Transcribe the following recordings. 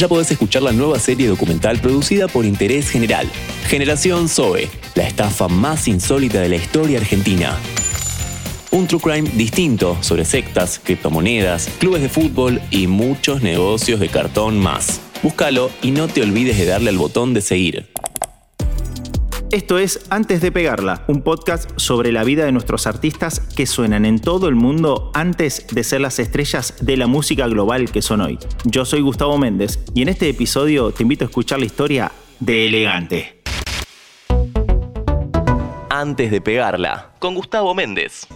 ya podés escuchar la nueva serie documental producida por Interés General, Generación Zoe, la estafa más insólita de la historia argentina. Un true crime distinto sobre sectas, criptomonedas, clubes de fútbol y muchos negocios de cartón más. Búscalo y no te olvides de darle al botón de seguir. Esto es Antes de Pegarla, un podcast sobre la vida de nuestros artistas que suenan en todo el mundo antes de ser las estrellas de la música global que son hoy. Yo soy Gustavo Méndez y en este episodio te invito a escuchar la historia de Elegante. Antes de Pegarla, con Gustavo Méndez.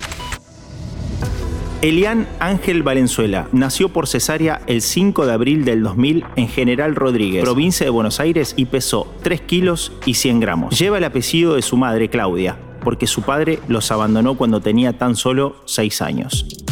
Elian Ángel Valenzuela nació por cesárea el 5 de abril del 2000 en General Rodríguez, provincia de Buenos Aires, y pesó 3 kilos y 100 gramos. Lleva el apellido de su madre, Claudia, porque su padre los abandonó cuando tenía tan solo 6 años.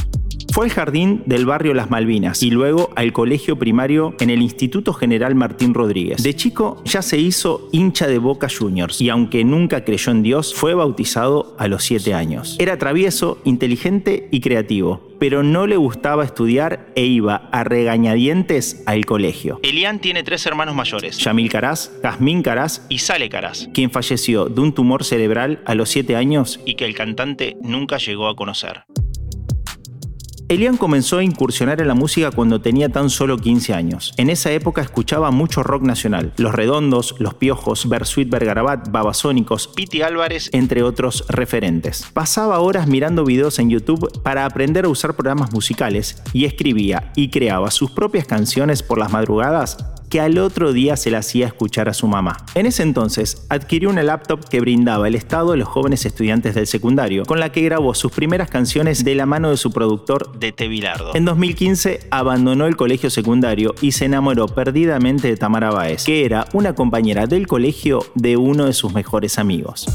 Fue al jardín del barrio Las Malvinas y luego al colegio primario en el Instituto General Martín Rodríguez. De chico ya se hizo hincha de Boca Juniors y aunque nunca creyó en Dios, fue bautizado a los 7 años. Era travieso, inteligente y creativo, pero no le gustaba estudiar e iba a regañadientes al colegio. Elian tiene tres hermanos mayores, Yamil Caraz, Jazmín Caraz y Sale Caraz, quien falleció de un tumor cerebral a los 7 años y que el cantante nunca llegó a conocer. Elian comenzó a incursionar en la música cuando tenía tan solo 15 años. En esa época escuchaba mucho rock nacional, Los Redondos, Los Piojos, Bersuit Bergarabat, Babasónicos, Piti Álvarez, entre otros referentes. Pasaba horas mirando videos en YouTube para aprender a usar programas musicales y escribía y creaba sus propias canciones por las madrugadas que al otro día se la hacía escuchar a su mamá. En ese entonces adquirió una laptop que brindaba el Estado a los jóvenes estudiantes del secundario, con la que grabó sus primeras canciones de la mano de su productor de Bilardo. En 2015 abandonó el colegio secundario y se enamoró perdidamente de Tamara Baez, que era una compañera del colegio de uno de sus mejores amigos.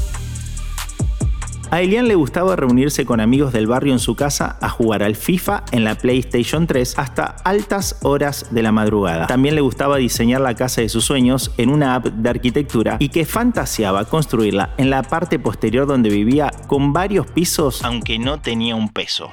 A Elian le gustaba reunirse con amigos del barrio en su casa a jugar al FIFA en la PlayStation 3 hasta altas horas de la madrugada. También le gustaba diseñar la casa de sus sueños en una app de arquitectura y que fantaseaba construirla en la parte posterior donde vivía con varios pisos aunque no tenía un peso.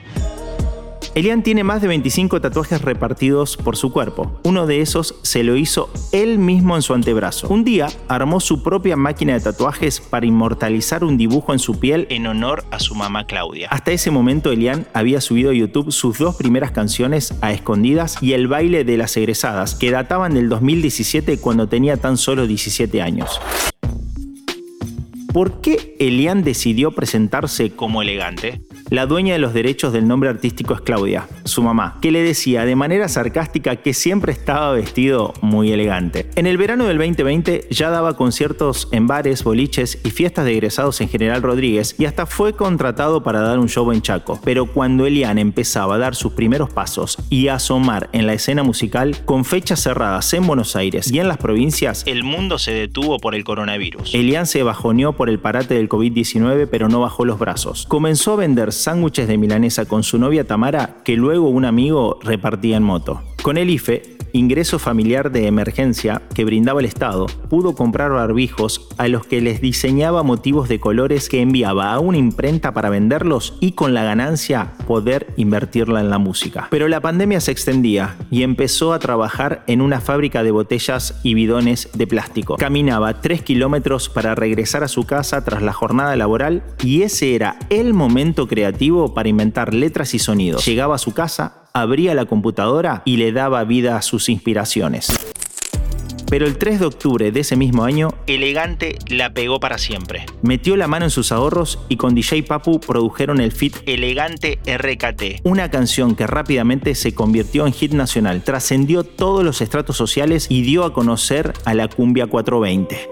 Elian tiene más de 25 tatuajes repartidos por su cuerpo. Uno de esos se lo hizo él mismo en su antebrazo. Un día armó su propia máquina de tatuajes para inmortalizar un dibujo en su piel en honor a su mamá Claudia. Hasta ese momento Elian había subido a YouTube sus dos primeras canciones a escondidas y el baile de las egresadas, que databan del 2017 cuando tenía tan solo 17 años. ¿Por qué Elian decidió presentarse como elegante? La dueña de los derechos del nombre artístico es Claudia, su mamá, que le decía de manera sarcástica que siempre estaba vestido muy elegante. En el verano del 2020 ya daba conciertos en bares, boliches y fiestas de egresados en General Rodríguez y hasta fue contratado para dar un show en Chaco. Pero cuando Elian empezaba a dar sus primeros pasos y a asomar en la escena musical, con fechas cerradas en Buenos Aires y en las provincias, el mundo se detuvo por el coronavirus. Elian se bajoneó por el parate del COVID-19 pero no bajó los brazos. Comenzó a vender sándwiches de milanesa con su novia Tamara que luego un amigo repartía en moto. Con el IFE ingreso familiar de emergencia que brindaba el Estado, pudo comprar barbijos a los que les diseñaba motivos de colores que enviaba a una imprenta para venderlos y con la ganancia poder invertirla en la música. Pero la pandemia se extendía y empezó a trabajar en una fábrica de botellas y bidones de plástico. Caminaba 3 kilómetros para regresar a su casa tras la jornada laboral y ese era el momento creativo para inventar letras y sonidos. Llegaba a su casa, abría la computadora y le daba vida a sus inspiraciones. Pero el 3 de octubre de ese mismo año, Elegante la pegó para siempre. Metió la mano en sus ahorros y con DJ Papu produjeron el fit Elegante RKT, una canción que rápidamente se convirtió en hit nacional, trascendió todos los estratos sociales y dio a conocer a la cumbia 420.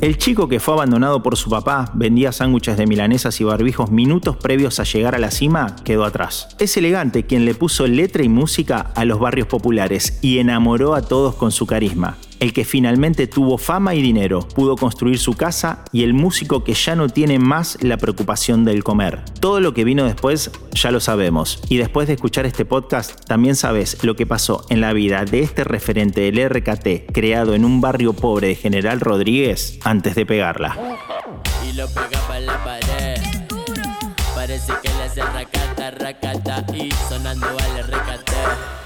El chico que fue abandonado por su papá, vendía sándwiches de milanesas y barbijos minutos previos a llegar a la cima, quedó atrás. Es elegante quien le puso letra y música a los barrios populares y enamoró a todos con su carisma el que finalmente tuvo fama y dinero, pudo construir su casa y el músico que ya no tiene más la preocupación del comer. Todo lo que vino después ya lo sabemos. Y después de escuchar este podcast también sabes lo que pasó en la vida de este referente del RKT creado en un barrio pobre de General Rodríguez antes de pegarla. lo pega para la pared. Parece que le hace racata, racata y sonando vale recate.